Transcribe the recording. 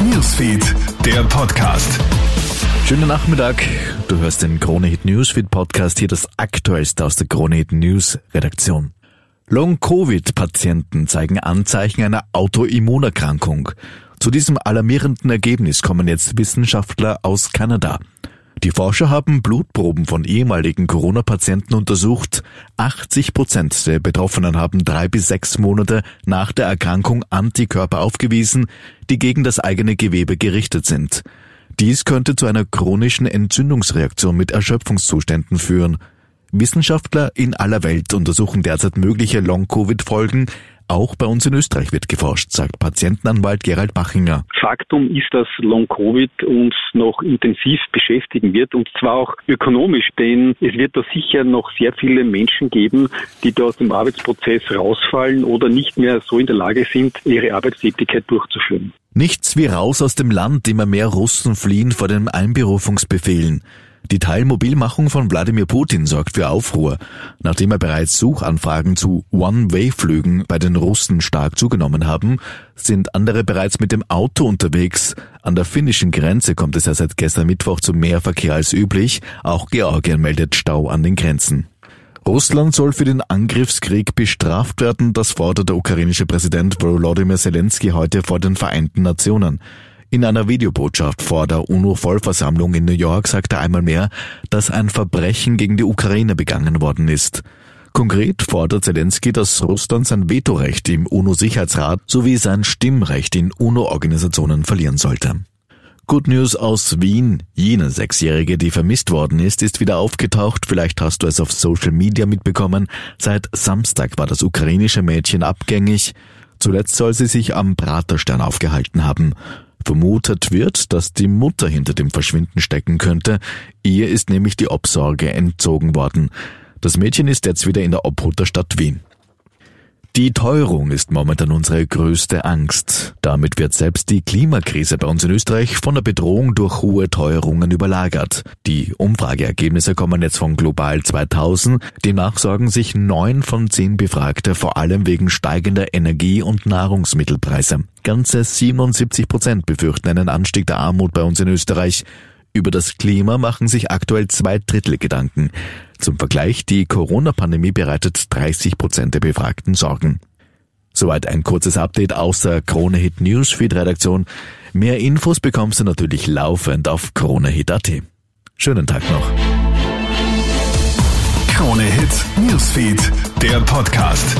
Newsfeed, der Podcast. Schönen Nachmittag. Du hörst den Krone Hit Newsfeed Podcast. Hier das Aktuellste aus der Krone Hit News Redaktion. Long-Covid-Patienten zeigen Anzeichen einer Autoimmunerkrankung. Zu diesem alarmierenden Ergebnis kommen jetzt Wissenschaftler aus Kanada. Die Forscher haben Blutproben von ehemaligen Corona-Patienten untersucht. 80 Prozent der Betroffenen haben drei bis sechs Monate nach der Erkrankung Antikörper aufgewiesen, die gegen das eigene Gewebe gerichtet sind. Dies könnte zu einer chronischen Entzündungsreaktion mit Erschöpfungszuständen führen. Wissenschaftler in aller Welt untersuchen derzeit mögliche Long-Covid-Folgen, auch bei uns in Österreich wird geforscht, sagt Patientenanwalt Gerald Bachinger. Faktum ist, dass Long-Covid uns noch intensiv beschäftigen wird und zwar auch ökonomisch, denn es wird da sicher noch sehr viele Menschen geben, die da aus dem Arbeitsprozess rausfallen oder nicht mehr so in der Lage sind, ihre Arbeitstätigkeit durchzuführen. Nichts wie raus aus dem Land, immer mehr Russen fliehen vor den Einberufungsbefehlen. Die Teilmobilmachung von Wladimir Putin sorgt für Aufruhr. Nachdem er bereits Suchanfragen zu One-Way-Flügen bei den Russen stark zugenommen haben, sind andere bereits mit dem Auto unterwegs. An der finnischen Grenze kommt es ja seit gestern Mittwoch zu mehr Verkehr als üblich. Auch Georgien meldet Stau an den Grenzen. Russland soll für den Angriffskrieg bestraft werden, das fordert der ukrainische Präsident Volodymyr Zelensky heute vor den Vereinten Nationen. In einer Videobotschaft vor der UNO-Vollversammlung in New York sagte einmal mehr, dass ein Verbrechen gegen die Ukraine begangen worden ist. Konkret fordert Zelensky, dass Russland sein Vetorecht im UNO-Sicherheitsrat sowie sein Stimmrecht in UNO-Organisationen verlieren sollte. Good News aus Wien. Jene Sechsjährige, die vermisst worden ist, ist wieder aufgetaucht. Vielleicht hast du es auf Social Media mitbekommen. Seit Samstag war das ukrainische Mädchen abgängig. Zuletzt soll sie sich am Praterstern aufgehalten haben. Vermutet wird, dass die Mutter hinter dem Verschwinden stecken könnte. Ihr ist nämlich die Obsorge entzogen worden. Das Mädchen ist jetzt wieder in der Obhut der Stadt Wien. Die Teuerung ist momentan unsere größte Angst. Damit wird selbst die Klimakrise bei uns in Österreich von der Bedrohung durch hohe Teuerungen überlagert. Die Umfrageergebnisse kommen jetzt von Global 2000. Demnach sorgen sich neun von zehn Befragte vor allem wegen steigender Energie- und Nahrungsmittelpreise. Ganze 77 Prozent befürchten einen Anstieg der Armut bei uns in Österreich. Über das Klima machen sich aktuell zwei Drittel Gedanken. Zum Vergleich, die Corona-Pandemie bereitet 30 Prozent der Befragten Sorgen. Soweit ein kurzes Update aus der Krone Hit Newsfeed Redaktion. Mehr Infos bekommst du natürlich laufend auf kronehit.at. Schönen Tag noch. Krone Hit Newsfeed, der Podcast.